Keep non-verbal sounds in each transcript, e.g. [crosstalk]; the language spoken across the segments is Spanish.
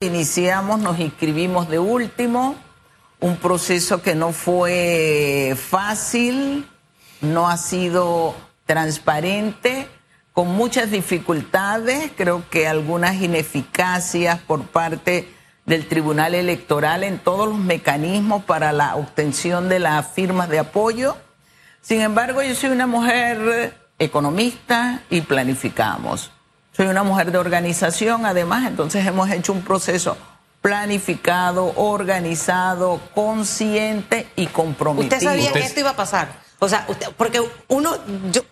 iniciamos, nos inscribimos de último, un proceso que no fue fácil, no ha sido transparente, con muchas dificultades, creo que algunas ineficacias por parte del Tribunal Electoral en todos los mecanismos para la obtención de las firmas de apoyo. Sin embargo, yo soy una mujer economista y planificamos. Soy una mujer de organización, además, entonces hemos hecho un proceso planificado, organizado, consciente y comprometido. ¿Usted sabía que esto iba a pasar? O sea, porque uno, yo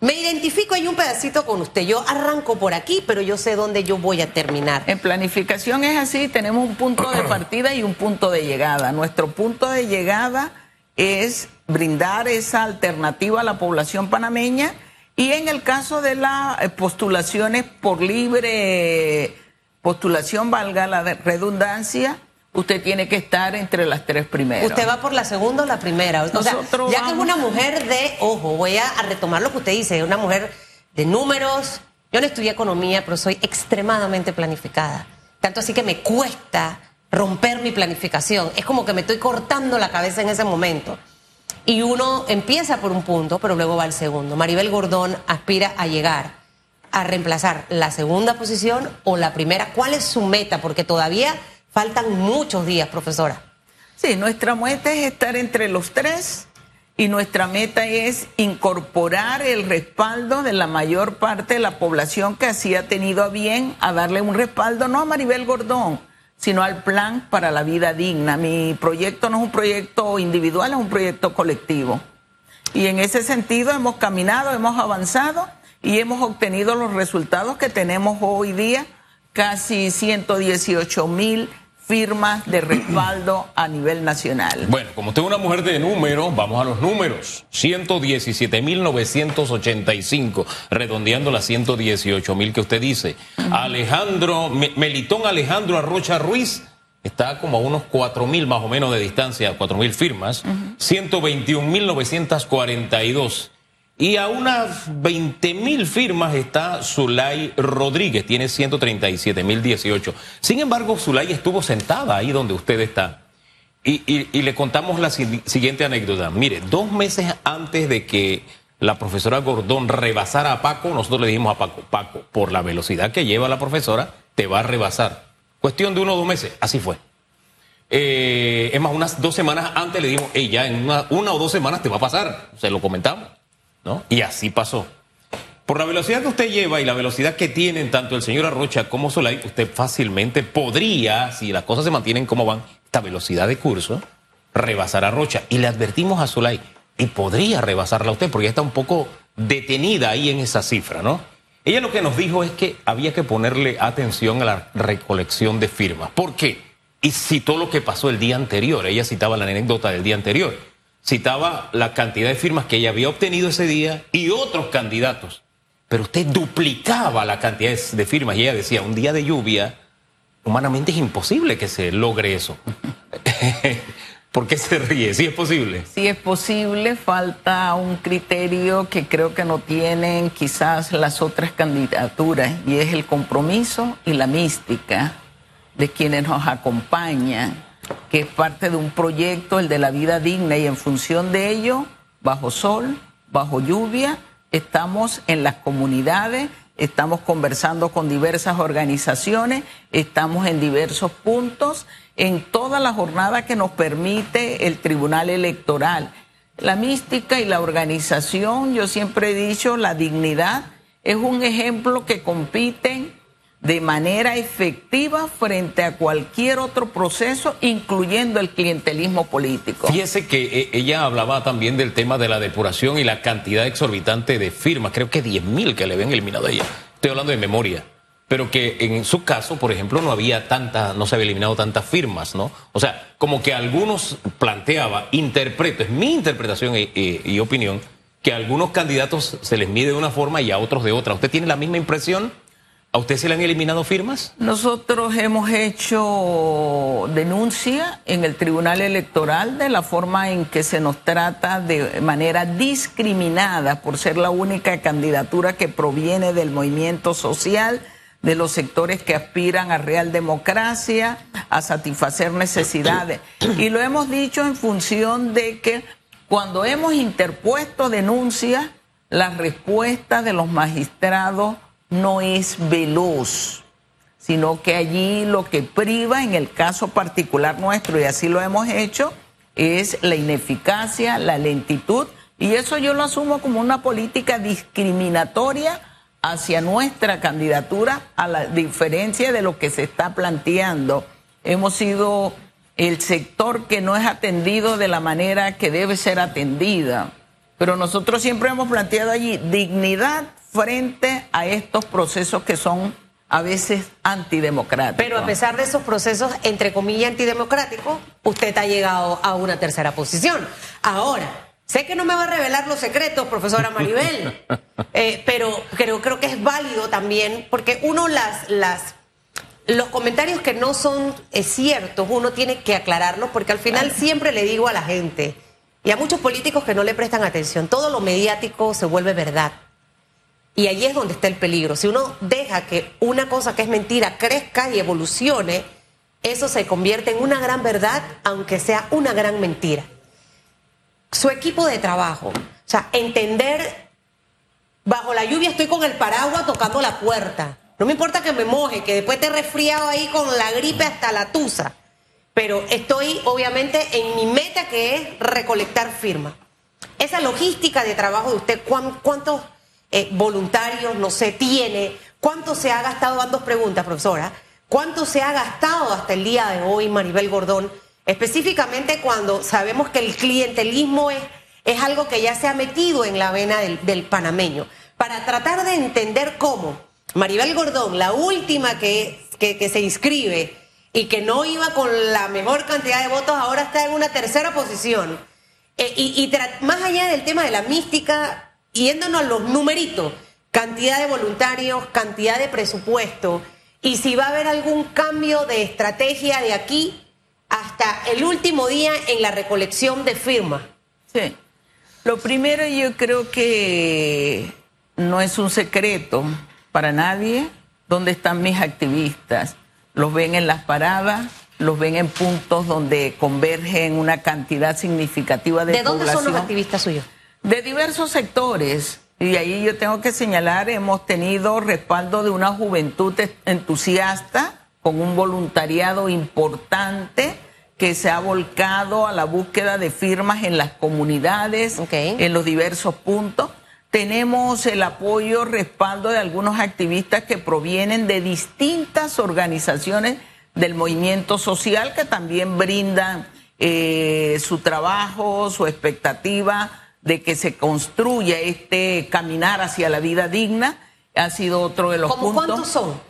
me identifico hay un pedacito con usted. Yo arranco por aquí, pero yo sé dónde yo voy a terminar. En planificación es así, tenemos un punto de [clears throat] partida y un punto de llegada. Nuestro punto de llegada es brindar esa alternativa a la población panameña y en el caso de las eh, postulaciones por libre postulación, valga la redundancia, usted tiene que estar entre las tres primeras. ¿Usted va por la segunda o la primera? O sea, ya que es una mujer de, ojo, voy a, retomar lo que usted dice, es una mujer de números. Yo no estudié economía, pero soy extremadamente planificada. Tanto así que me cuesta romper mi planificación. Es como que me estoy cortando la cabeza en ese momento. Y uno empieza por un punto, pero luego va al segundo. Maribel Gordón aspira a llegar a reemplazar la segunda posición o la primera. ¿Cuál es su meta? Porque todavía faltan muchos días, profesora. Sí, nuestra meta es estar entre los tres y nuestra meta es incorporar el respaldo de la mayor parte de la población que así ha tenido a bien a darle un respaldo, no a Maribel Gordón, sino al plan para la vida digna. Mi proyecto no es un proyecto individual, es un proyecto colectivo. Y en ese sentido hemos caminado, hemos avanzado y hemos obtenido los resultados que tenemos hoy día, casi 118 mil firmas de respaldo a nivel nacional. Bueno, como usted es una mujer de números, vamos a los números. 117.985, redondeando las 118.000 que usted dice. Alejandro, Melitón Alejandro Arrocha Ruiz está como a unos 4.000 más o menos de distancia, 4.000 firmas. 121.942. Y a unas 20 mil firmas está Zulay Rodríguez, tiene 137 mil 18. Sin embargo, Zulay estuvo sentada ahí donde usted está. Y, le contamos la siguiente anécdota. Mire, dos meses antes de que la profesora Gordón rebasara a Paco, nosotros le dijimos a Paco, Paco, por la velocidad que lleva la profesora, te va a rebasar. Cuestión de uno o dos meses, así fue. Eh, es más, unas dos semanas antes le dijimos, ella ya en una, una o dos semanas te va a pasar. Se lo comentamos. ¿No? Y así pasó. Por la velocidad que usted lleva y la velocidad que tienen tanto el señor Arrocha como Solay, usted fácilmente podría, si las cosas se mantienen como van, esta velocidad de curso, rebasar a Rocha. Y le advertimos a Solay, y podría rebasarla a usted, porque está un poco detenida ahí en esa cifra, ¿no? Ella lo que nos dijo es que había que ponerle atención a la recolección de firmas. ¿Por qué? Y citó lo que pasó el día anterior. Ella citaba la anécdota del día anterior citaba la cantidad de firmas que ella había obtenido ese día y otros candidatos. Pero usted duplicaba la cantidad de firmas y ella decía, un día de lluvia, humanamente es imposible que se logre eso. [laughs] ¿Por qué se ríe? ¿Sí es posible? Sí es posible, falta un criterio que creo que no tienen quizás las otras candidaturas y es el compromiso y la mística de quienes nos acompañan que es parte de un proyecto, el de la vida digna, y en función de ello, bajo sol, bajo lluvia, estamos en las comunidades, estamos conversando con diversas organizaciones, estamos en diversos puntos, en toda la jornada que nos permite el Tribunal Electoral. La mística y la organización, yo siempre he dicho, la dignidad es un ejemplo que compiten de manera efectiva frente a cualquier otro proceso, incluyendo el clientelismo político. Fíjese que eh, ella hablaba también del tema de la depuración y la cantidad exorbitante de firmas, creo que 10 mil que le habían eliminado a ella. Estoy hablando de memoria. Pero que en su caso, por ejemplo, no había tanta, no se había eliminado tantas firmas, ¿no? O sea, como que algunos planteaba, interpreto, es mi interpretación y, y opinión, que a algunos candidatos se les mide de una forma y a otros de otra. ¿Usted tiene la misma impresión? ¿A usted se le han eliminado firmas? Nosotros hemos hecho denuncia en el Tribunal Electoral de la forma en que se nos trata de manera discriminada por ser la única candidatura que proviene del movimiento social, de los sectores que aspiran a real democracia, a satisfacer necesidades. Y lo hemos dicho en función de que cuando hemos interpuesto denuncias, la respuesta de los magistrados no es veloz, sino que allí lo que priva en el caso particular nuestro, y así lo hemos hecho, es la ineficacia, la lentitud, y eso yo lo asumo como una política discriminatoria hacia nuestra candidatura, a la diferencia de lo que se está planteando. Hemos sido el sector que no es atendido de la manera que debe ser atendida. Pero nosotros siempre hemos planteado allí dignidad frente a estos procesos que son a veces antidemocráticos. Pero a pesar de esos procesos, entre comillas, antidemocráticos, usted ha llegado a una tercera posición. Ahora, sé que no me va a revelar los secretos, profesora Maribel, [laughs] eh, pero creo, creo que es válido también, porque uno las, las los comentarios que no son eh, ciertos, uno tiene que aclararlos, porque al final siempre le digo a la gente y a muchos políticos que no le prestan atención, todo lo mediático se vuelve verdad. Y ahí es donde está el peligro. Si uno deja que una cosa que es mentira crezca y evolucione, eso se convierte en una gran verdad, aunque sea una gran mentira. Su equipo de trabajo, o sea, entender, bajo la lluvia estoy con el paraguas tocando la puerta. No me importa que me moje, que después te resfriado ahí con la gripe hasta la tusa. Pero estoy obviamente en mi meta que es recolectar firmas. Esa logística de trabajo de usted, ¿cuántos eh, voluntarios, no sé, tiene? ¿Cuánto se ha gastado? Van dos preguntas, profesora. ¿Cuánto se ha gastado hasta el día de hoy, Maribel Gordón? Específicamente cuando sabemos que el clientelismo es, es algo que ya se ha metido en la vena del, panameño. Para tratar de entender cómo Maribel Gordón, la última que, que, se inscribe y que no iba con la mejor cantidad de votos, ahora está en una tercera posición. Eh, y, más allá del tema de la mística, yéndonos a los numeritos, cantidad de voluntarios, cantidad de presupuesto, y si va a haber algún cambio de estrategia de aquí hasta el último día en la recolección de firmas. Sí. Lo primero yo creo que no es un secreto para nadie dónde están mis activistas. Los ven en las paradas, los ven en puntos donde convergen una cantidad significativa de, ¿De dónde son los activistas suyos? De diversos sectores. Y ahí yo tengo que señalar, hemos tenido respaldo de una juventud entusiasta con un voluntariado importante que se ha volcado a la búsqueda de firmas en las comunidades, en los diversos puntos. Tenemos el apoyo, respaldo de algunos activistas que provienen de distintas organizaciones del movimiento social que también brindan eh, su trabajo, su expectativa de que se construya este caminar hacia la vida digna. Ha sido otro de los ¿Cómo puntos. ¿Cuántos son?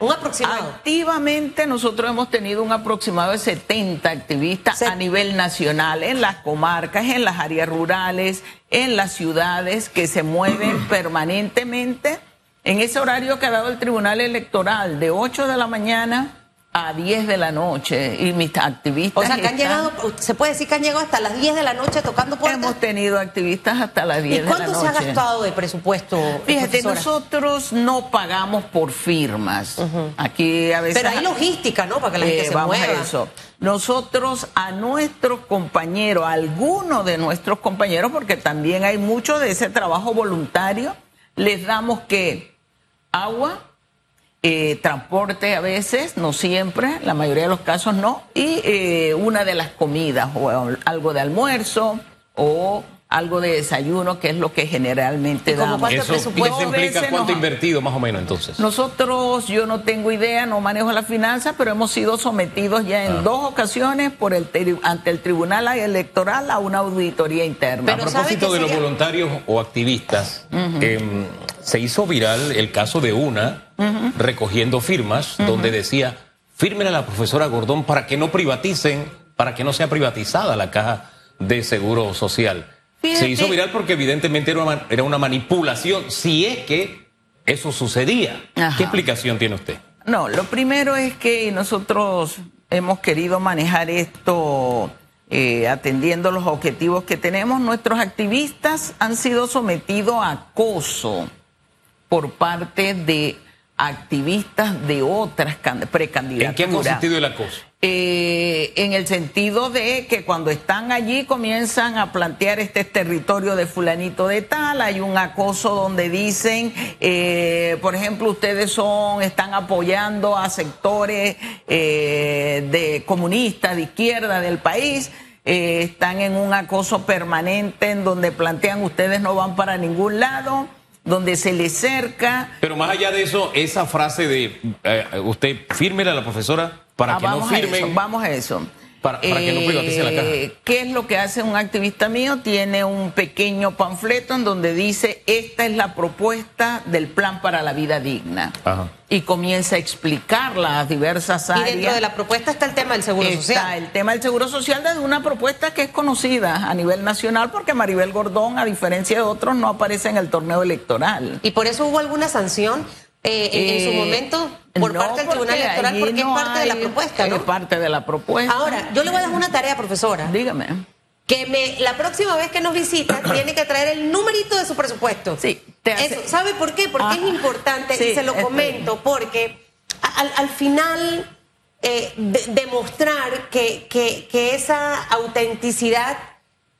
Un aproximado. Activamente nosotros hemos tenido un aproximado de 70 activistas a nivel nacional, en las comarcas, en las áreas rurales, en las ciudades, que se mueven [clears throat] permanentemente en ese horario que ha dado el Tribunal Electoral, de 8 de la mañana a 10 de la noche y mis activistas. O sea, que han llegado, se puede decir que han llegado hasta las 10 de la noche tocando puertas. Hemos tenido activistas hasta las 10 de la noche. ¿Y cuánto se ha gastado de presupuesto? Fíjate, nosotros no pagamos por firmas. Aquí a veces. Pero hay logística, ¿no? Para que la gente eh, se vamos mueva. A eso. Nosotros a nuestros compañeros, a algunos de nuestros compañeros, porque también hay mucho de ese trabajo voluntario, les damos que agua, eh, transporte a veces, no siempre, la mayoría de los casos no, y eh, una de las comidas, o algo de almuerzo, o algo de desayuno, que es lo que generalmente damos. ¿Cuánto Eso, implica cuánto invertido más o menos entonces? Nosotros, yo no tengo idea, no manejo la finanza, pero hemos sido sometidos ya en ah. dos ocasiones por el ante el Tribunal Electoral a una auditoría interna. a propósito de los voluntarios o activistas, em, se hizo viral el caso de una recogiendo firmas, donde decía, firmen a la profesora Gordón para que no privaticen, para que no sea privatizada la caja de seguro social. Se hizo viral porque evidentemente era una, era una manipulación, si es que eso sucedía. ¿Qué explicación tiene usted? No, lo primero es que nosotros hemos querido manejar esto eh, atendiendo los objetivos que tenemos. Nuestros activistas han sido sometidos a acoso por parte de activistas de otras precandidaturas. ¿En qué ha consistido el acoso? Eh, en el sentido de que cuando están allí comienzan a plantear este territorio de fulanito de tal, hay un acoso donde dicen, eh, por ejemplo, ustedes son, están apoyando a sectores eh, de comunistas de izquierda del país. están en un acoso permanente en donde plantean ustedes no van para ningún lado donde se le cerca. Pero más allá de eso, esa frase de usted fírmela a la profesora para ah, que vamos no eso, vamos a eso. Para, que no privaticen la caja. Eh, ¿Qué es lo que hace un activista mío? Tiene un pequeño panfleto en donde dice, esta es la propuesta del plan para la vida digna. Y comienza a explicar las diversas áreas. Y dentro de la propuesta está el tema del seguro social. Está el tema del seguro social desde una propuesta que es conocida a nivel nacional porque Maribel Gordón, a diferencia de otros, no aparece en el torneo electoral. ¿Y por eso hubo alguna sanción? Eh, en, su eh, momento por parte del Tribunal Electoral porque es parte de la propuesta, ¿no? Es parte de la propuesta. Ahora, yo le voy a dar una tarea, profesora. Dígame. Que me, la próxima vez que nos visita [clears throat] tiene que traer el numerito de su presupuesto. Sí. ¿Sabe por qué? Porque es importante y se lo comento porque al, final eh, demostrar que, que, esa autenticidad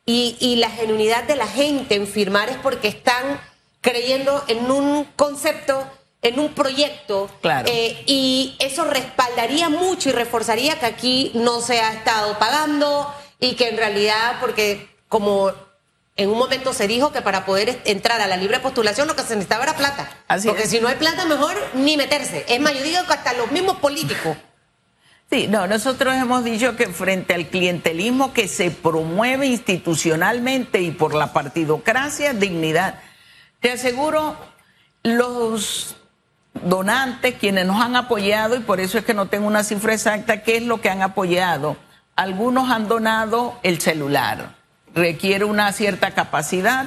y, y la genuinidad de la gente en firmar es porque están creyendo en un concepto en un proyecto eh, y eso respaldaría mucho y reforzaría que aquí no se ha estado pagando y que en realidad, porque como en un momento se dijo que para poder entrar a la libre postulación lo que se necesitaba era plata. porque si no hay plata, mejor ni meterse. Es más, yo digo que hasta los mismos políticos. Sí, no, nosotros hemos dicho que frente al clientelismo que se promueve institucionalmente y por la partidocracia, dignidad. Te aseguro, los donantes, quienes nos han apoyado, y por eso es que no tengo una cifra exacta, qué es lo que han apoyado. Algunos han donado el celular, requiere una cierta capacidad.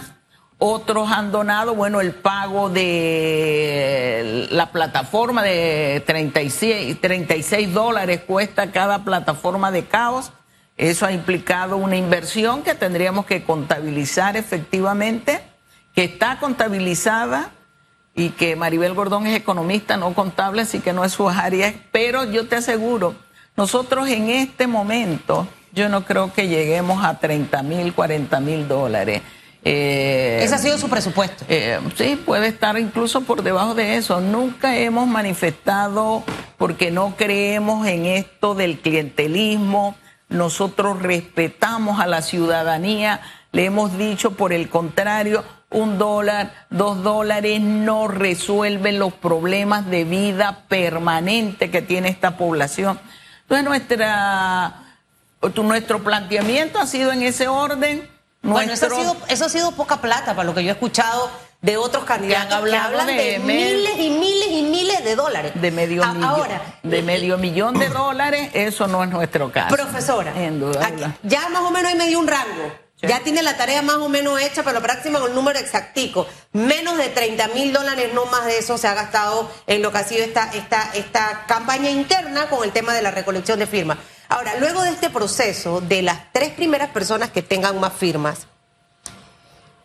Otros han donado, bueno, el pago de la plataforma de 36, 36 dólares cuesta cada plataforma de caos. Eso ha implicado una inversión que tendríamos que contabilizar efectivamente, que está contabilizada y que Maribel Gordón es economista, no contable, así que no es su área, pero yo te aseguro, nosotros en este momento, yo no creo que lleguemos a 30 mil, 40 mil dólares. Eh, Ese ha sido su presupuesto. Eh, sí, puede estar incluso por debajo de eso. Nunca hemos manifestado porque no creemos en esto del clientelismo. Nosotros respetamos a la ciudadanía. Le hemos dicho, por el contrario, un dólar, dos dólares no resuelven los problemas de vida permanente que tiene esta población. Entonces nuestra, nuestro planteamiento ha sido en ese orden. Bueno, eso, ha sido, eso ha sido poca plata para lo que yo he escuchado de otros candidatos que, hablan de, miles y miles y miles de dólares. De medio millón. de medio millón de dólares, eso no es nuestro caso. Profesora, ya más o menos hay medio un rango. Ya tiene la tarea más o menos hecha, pero la próxima con el número exactico. Menos de 30 mil dólares, no más de eso, se ha gastado en lo que ha sido esta, esta, esta campaña interna con el tema de la recolección de firmas. Ahora, luego de este proceso, de las tres primeras personas que tengan más firmas,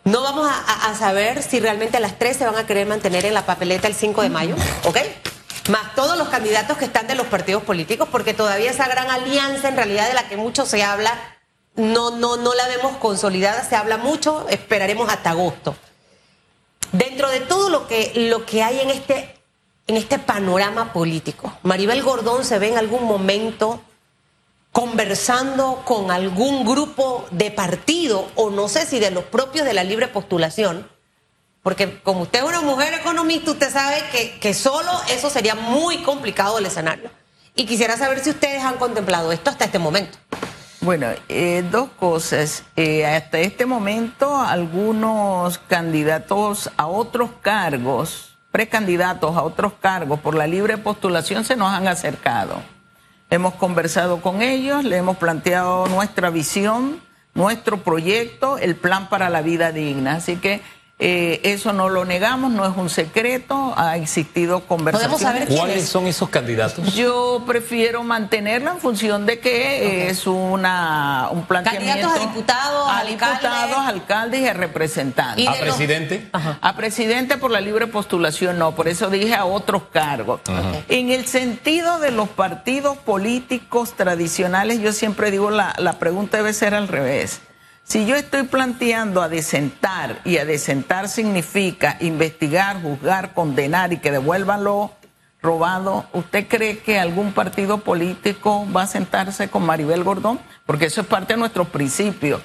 no vamos a, saber si realmente las tres se van a querer mantener en la papeleta el 5 de mayo, ¿ok? Más todos los candidatos que están de los partidos políticos, porque todavía esa gran alianza en realidad de la que mucho se habla no, no, no la vemos consolidada, se habla mucho, esperaremos hasta agosto. Dentro de todo lo que, lo que hay en este, en este panorama político, Maribel Gordón se ve en algún momento conversando con algún grupo de partido, o no sé si de los propios de la libre postulación, porque como usted es una mujer economista, usted sabe que, que solo eso sería muy complicado el escenario. Y quisiera saber si ustedes han contemplado esto hasta este momento. Bueno, eh, dos cosas. Eh, hasta este momento, algunos candidatos a otros cargos, precandidatos a otros cargos por la libre postulación se nos han acercado. Hemos conversado con ellos, le hemos planteado nuestra visión, nuestro proyecto, el plan para la vida digna. Así que Eh, eso no lo negamos, no es un secreto, ha existido conversación. ¿Podemos saber cuáles son esos candidatos? Yo prefiero mantenerlo en función de que es una, un planteamiento. Candidatos a diputados, a diputados, alcaldes y a representantes. ¿A presidente? A presidente por la libre postulación no, por eso dije a otros cargos. En el sentido de los partidos políticos tradicionales, yo siempre digo la, la pregunta debe ser al revés. Si yo estoy planteando a desentar y a desentar significa investigar, juzgar, condenar y que devuelvan lo robado, ¿usted cree que algún partido político va a sentarse con Maribel Gordón? Porque eso es parte de nuestros principios.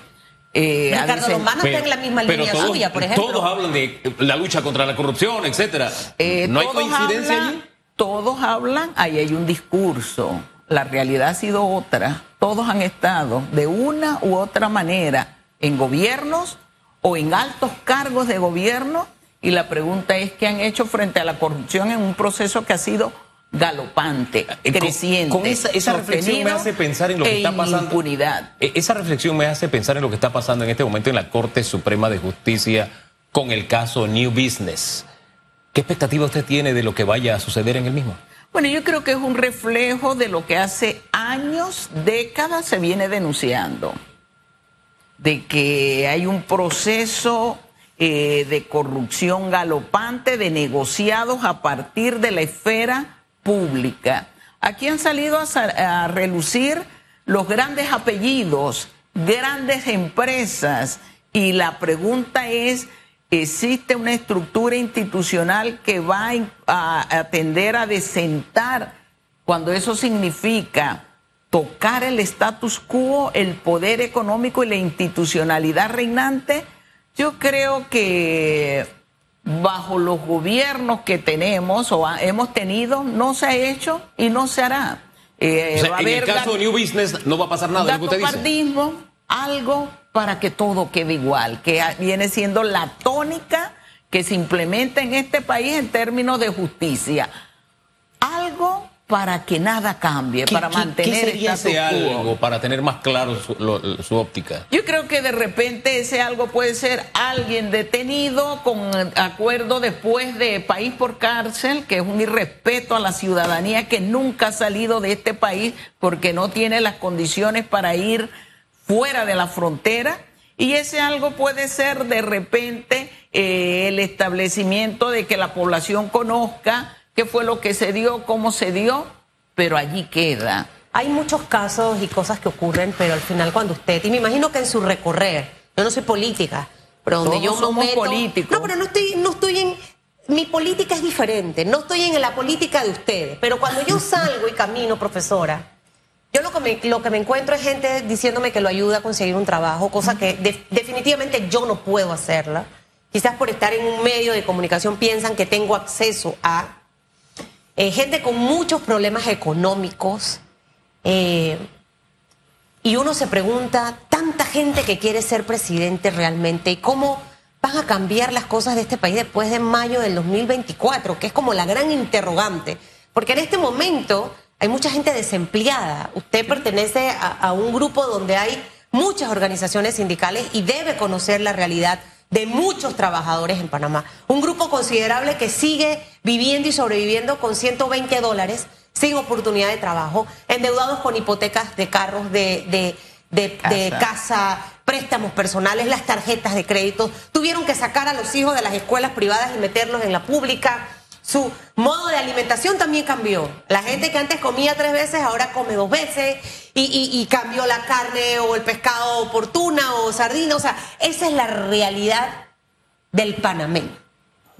Eh, Ricardo Lombana está en la misma línea suya, por ejemplo. Todos hablan de la lucha contra la corrupción, etcétera. Eh, ¿No hay coincidencia allí? Todos hablan, ahí hay un discurso. La realidad ha sido otra. Todos han estado de una u otra manera en gobiernos o en altos cargos de gobierno y la pregunta es qué han hecho frente a la corrupción en un proceso que ha sido galopante, eh, creciente. Con, esa, reflexión me hace pensar en lo que e está pasando. Impunidad. Eh, esa reflexión me hace pensar en lo que está pasando en este momento en la Corte Suprema de Justicia con el caso New Business. ¿Qué expectativa usted tiene de lo que vaya a suceder en el mismo? Bueno, yo creo que es un reflejo de lo que hace años, décadas se viene denunciando de que hay un proceso eh, de corrupción galopante, de negociados a partir de la esfera pública. Aquí han salido a, relucir los grandes apellidos, grandes empresas, y la pregunta es, ¿existe una estructura institucional que va a atender a desentar cuando eso significa tocar el status quo, el poder económico y la institucionalidad reinante, yo creo que bajo los gobiernos que tenemos o hemos tenido, no se ha hecho y no se hará. Eh, en el caso de New Business no va a pasar nada. Lo algo para que todo quede igual, que viene siendo la tónica que se implementa en este país en términos de justicia. Algo para que nada cambie, para mantener ¿qué ese algo para tener más claro su, óptica? Yo creo que de repente ese algo puede ser alguien detenido con acuerdo después de país por cárcel, que es un irrespeto a la ciudadanía que nunca ha salido de este país porque no tiene las condiciones para ir fuera de la frontera. Y ese algo puede ser de repente eh, el establecimiento de que la población conozca qué fue lo que se dio, cómo se dio, pero allí queda. Hay muchos casos y cosas que ocurren, pero al final cuando usted, y me imagino que en su recorrer, yo no soy política, pero donde yo somos políticos. No, pero no estoy, no estoy en, mi política es diferente, no estoy en la política de ustedes, pero cuando yo [laughs] salgo y camino, profesora, yo lo que me, lo que me encuentro es gente diciéndome que lo ayuda a conseguir un trabajo, cosa que definitivamente yo no puedo hacerla. Quizás por estar en un medio de comunicación piensan que tengo acceso a eh, gente con muchos problemas económicos. Eh, y uno se pregunta, tanta gente que quiere ser presidente realmente, ¿y cómo van a cambiar las cosas de este país después de mayo del 2024? Que es como la gran interrogante. Porque en este momento hay mucha gente desempleada. Usted pertenece a un grupo donde hay muchas organizaciones sindicales y debe conocer la realidad de muchos trabajadores en Panamá. Un grupo considerable que sigue viviendo y sobreviviendo con 120 dólares sin oportunidad de trabajo, endeudados con hipotecas de carros, de, de, casa. préstamos personales, las tarjetas de crédito. Tuvieron que sacar a los hijos de las escuelas privadas y meterlos en la pública. Su modo de alimentación también cambió. La gente que antes comía tres veces ahora come dos veces y, cambió la carne o el pescado oportuna o sardina. O sea, esa es la realidad del panameño.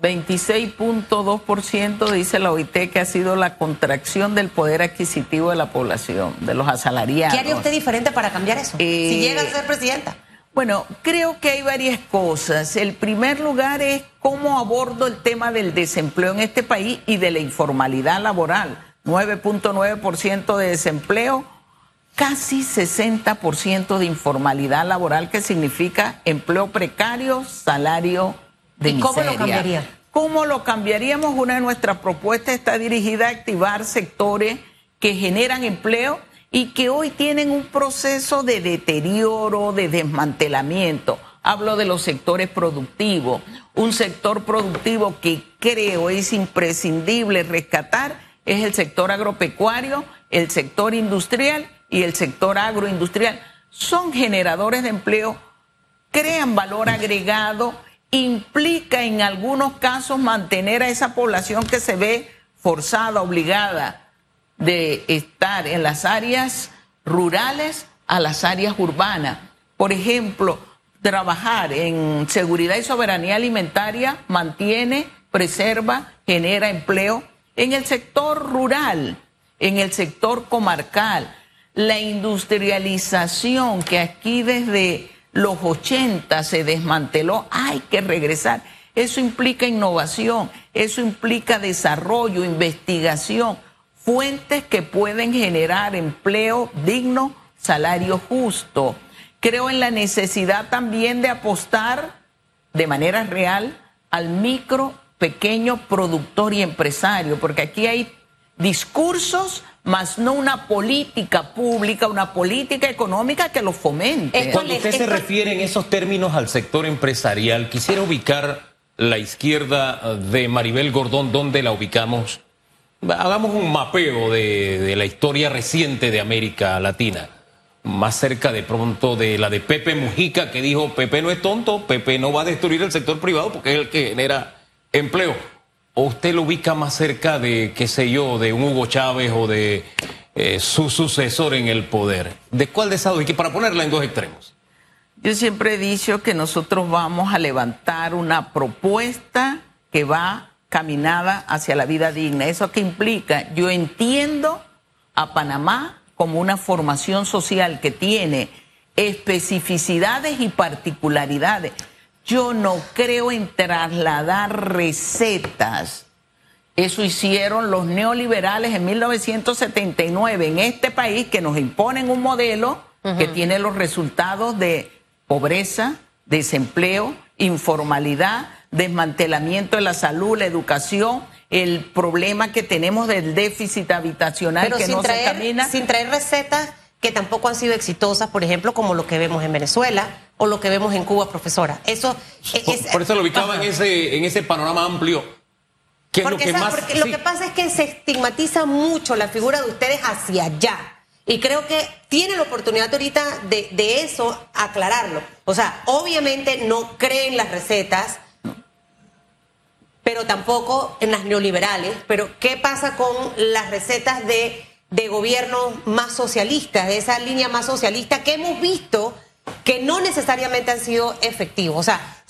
26.2% dice la OIT que ha sido la contracción del poder adquisitivo de la población, de los asalariados. ¿Qué haría usted diferente para cambiar eso? Eh, si llega a ser presidenta. Bueno, creo que hay varias cosas. El primer lugar es cómo abordo el tema del desempleo en este país y de la informalidad laboral. 9.9% de desempleo, casi 60% de informalidad laboral, que significa empleo precario, salario de ¿Y cómo lo cambiaría? ¿Cómo lo cambiaríamos? Una de nuestras propuestas está dirigida a activar sectores que generan empleo y que hoy tienen un proceso de deterioro, de desmantelamiento. hablo de los sectores productivos. Un sector productivo que creo es imprescindible rescatar es el sector agropecuario, el sector industrial y el sector agroindustrial. Son generadores de empleo, crean valor agregado, implica en algunos casos mantener a esa población que se ve forzada, obligada de estar en las áreas rurales a las áreas urbanas. Por ejemplo, trabajar en seguridad y soberanía alimentaria mantiene, preserva, genera empleo en el sector rural, en el sector comarcal. La industrialización que aquí desde los 80 se desmanteló, hay que regresar. Eso implica innovación, eso implica desarrollo, investigación, fuentes que pueden generar empleo digno, salario justo. Creo en la necesidad también de apostar de manera real al micro, pequeño productor y empresario, porque aquí hay discursos, más no una política pública, una política económica que lo fomente. Cuando usted se refiere en esos términos al sector empresarial, quisiera ubicar la izquierda de Maribel Gordón, ¿dónde la ubicamos? Hagamos un mapeo de, la historia reciente de América Latina más cerca de pronto de la de Pepe Mujica, que dijo, Pepe no es tonto, Pepe no va a destruir el sector privado porque es el que genera empleo. ¿O usted lo ubica más cerca de, qué sé yo, de un Hugo Chávez o de eh, su sucesor en el poder? ¿De cuál de esas dos? Que para ponerla en dos extremos. Yo siempre he dicho que nosotros vamos a levantar una propuesta que va caminada hacia la vida digna. ¿Eso qué implica? Yo entiendo a Panamá como una formación social que tiene especificidades y particularidades. Yo no creo en trasladar recetas. Eso hicieron los neoliberales en 1979 en este país que nos imponen un modelo que tiene los resultados de pobreza, desempleo, informalidad, desmantelamiento de la salud, la educación el problema que tenemos del déficit habitacional que no se camina. Sin traer recetas que tampoco han sido exitosas, por ejemplo, como lo que vemos en Venezuela o lo que vemos en Cuba, profesora. Eso por, eso lo ubicaba en ese, en ese panorama amplio. ¿Qué lo que más, lo que pasa es que se estigmatiza mucho la figura de ustedes hacia allá. Y creo que tiene la oportunidad ahorita de, de eso aclararlo. O sea, obviamente no creen las recetas, pero tampoco en las neoliberales. Pero ¿qué pasa con las recetas de, de gobierno más socialistas, de esa línea más socialista que hemos visto que no necesariamente han sido efectivos? O sea,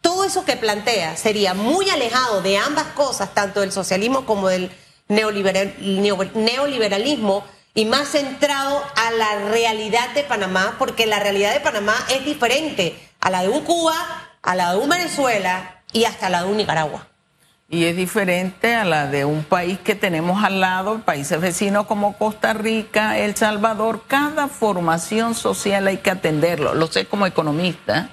todo eso que plantea sería muy alejado de ambas cosas, tanto del socialismo como del neoliberalismo y más centrado a la realidad de Panamá, porque la realidad de Panamá es diferente a la de un Cuba, a la de un Venezuela y hasta la de un Nicaragua y es diferente a la de un país que tenemos al lado, países vecinos como Costa Rica, El Salvador. Cada formación social hay que atenderlo. Lo sé como economista.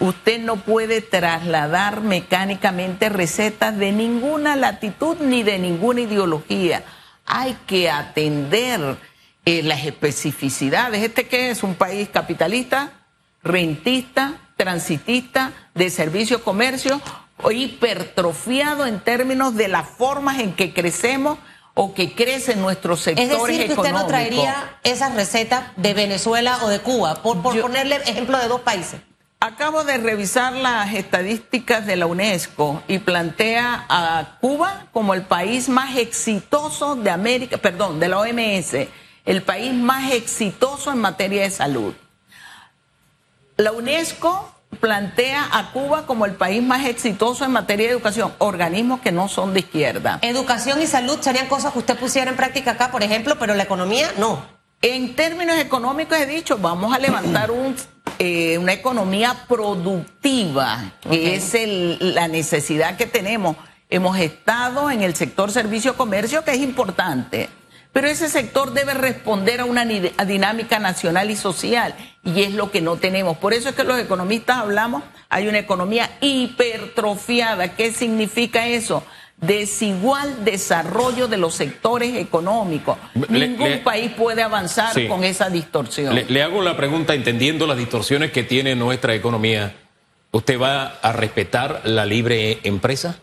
Usted no puede trasladar mecánicamente recetas de ninguna latitud ni de ninguna ideología. Hay que atender eh, las especificidades. ¿Este qué es? ¿Un país capitalista, rentista, transitista, de servicio, comercio? hipertrofiado en términos de las formas en que crecemos o que crecen nuestros sectores Es decir, que usted no traería esas recetas de Venezuela o de Cuba, por, ponerle ejemplo de dos países. Acabo de revisar las estadísticas de la UNESCO y plantea a Cuba como el país más exitoso de América, perdón, de la OMS, el país más exitoso en materia de salud. La UNESCO plantea a Cuba como el país más exitoso en materia de educación, organismos que no son de izquierda. Educación y salud serían cosas que usted pusiera en práctica acá, por ejemplo, pero la economía no. En términos económicos he dicho, vamos a levantar un, eh, una economía productiva, que es la necesidad que tenemos. Hemos estado en el sector servicio-comercio, que es importante pero ese sector debe responder a una dinámica nacional y social y es lo que no tenemos. Por eso es que los economistas hablamos, hay una economía hipertrofiada. ¿Qué significa eso? desigual desarrollo de los sectores económicos. Ningún país puede avanzar con esa distorsión. le hago la pregunta entendiendo las distorsiones que tiene nuestra economía. ¿Usted va a respetar la libre empresa?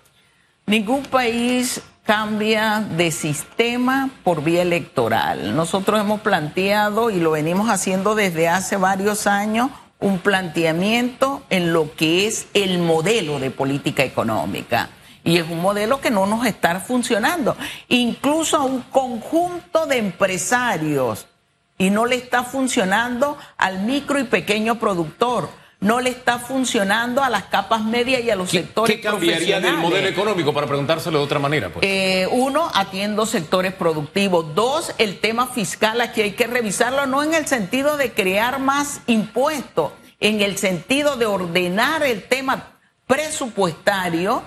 Ningún país cambia de sistema por vía electoral. Nosotros hemos planteado y lo venimos haciendo desde hace varios años un planteamiento en lo que es el modelo de política económica. Y es un modelo que no nos está funcionando. Incluso a un conjunto de empresarios y no le está funcionando al micro y pequeño productor no le está funcionando a las capas medias y a los sectores ¿Qué cambiaría del modelo económico para preguntárselo de otra manera? Pues? Eh, uno, atiendo sectores productivos. Dos, el tema fiscal aquí hay que revisarlo, no en el sentido de crear más impuestos, en el sentido de ordenar el tema presupuestario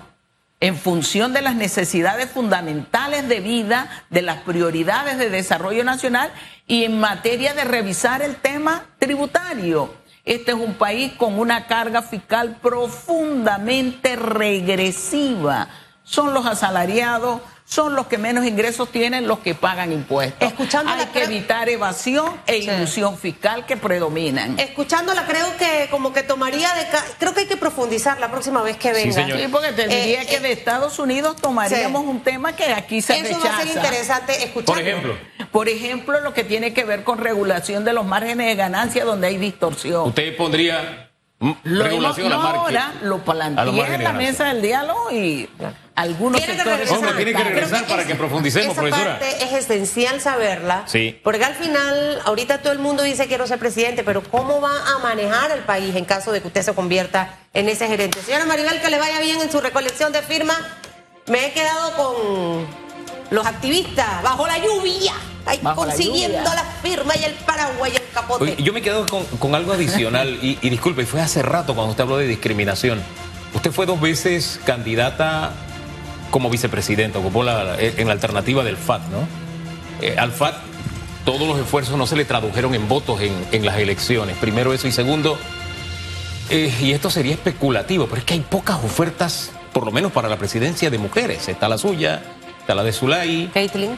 en función de las necesidades fundamentales de vida, de las prioridades de desarrollo nacional y en materia de revisar el tema tributario. Este es un país con una carga fiscal profundamente regresiva. Son los asalariados, son los que menos ingresos tienen los que pagan impuestos. Hay que evitar evasión e ilusión fiscal que predominan. Escuchándola creo que como que tomaría de creo que hay que profundizar la próxima vez que venga. Sí, porque te diría eh, que de Estados Unidos tomaríamos un tema que aquí se Eso va a ser interesante escuchar. Por ejemplo. Por ejemplo, lo que tiene que ver con regulación de los márgenes de ganancia donde hay distorsión. Usted pondría regulación a la ahora lo planteé en la mesa del diálogo y algunos sectores... Hombre, tiene que regresar para que profundicemos, esa profesora. Parte es esencial saberla. Sí. Porque al final, ahorita todo el mundo dice quiero ser presidente, pero ¿cómo va a manejar el país en caso de que usted se convierta en ese gerente? Señora Maribel, que le vaya bien en su recolección de firmas. Me he quedado con los activistas bajo la lluvia consiguiendo la, firma y el paraguas y el yo me quedo con, algo adicional y, disculpe, fue hace rato cuando usted habló de discriminación. Usted fue dos veces candidata como vicepresidenta, ocupó la, en la alternativa del FAT, ¿no? Eh, al FAT todos los esfuerzos no se le tradujeron en votos en, las elecciones. Primero eso y segundo, eh, y esto sería especulativo, pero es que hay pocas ofertas, por lo menos para la presidencia de mujeres. Está la suya, está la de Zulay. Caitlin.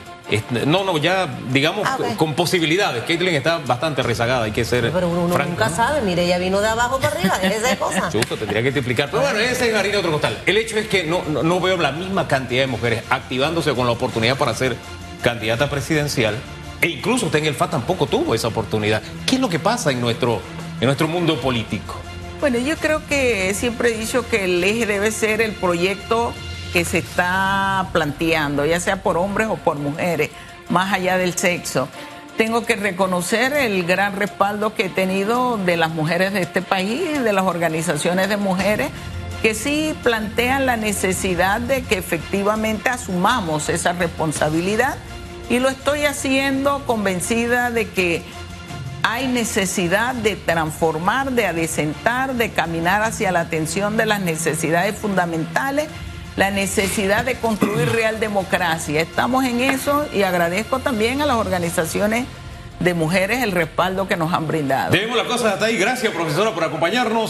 No, no, ya digamos ah, con posibilidades. Caitlin está bastante rezagada, hay que ser. Pero uno, nunca sabe, mire, ella vino de abajo para arriba, esa cosa. [laughs] Justo, tendría que te explicar. Pero bueno, ese es harina otro costal. El hecho es que no, no, veo la misma cantidad de mujeres activándose con la oportunidad para ser candidata presidencial. E incluso usted en el FA tampoco tuvo esa oportunidad. ¿Qué es lo que pasa en nuestro, en nuestro mundo político? Bueno, yo creo que siempre he dicho que el eje debe ser el proyecto que se está planteando, ya sea por hombres o por mujeres, más allá del sexo. Tengo que reconocer el gran respaldo que he tenido de las mujeres de este país, de las organizaciones de mujeres, que sí plantean la necesidad de que efectivamente asumamos esa responsabilidad y lo estoy haciendo convencida de que hay necesidad de transformar, de adecentar, de caminar hacia la atención de las necesidades fundamentales la necesidad de construir real democracia. Estamos en eso y agradezco también a las organizaciones de mujeres el respaldo que nos han brindado. Dejemos la cosa hasta ahí. Gracias, profesora, por acompañarnos.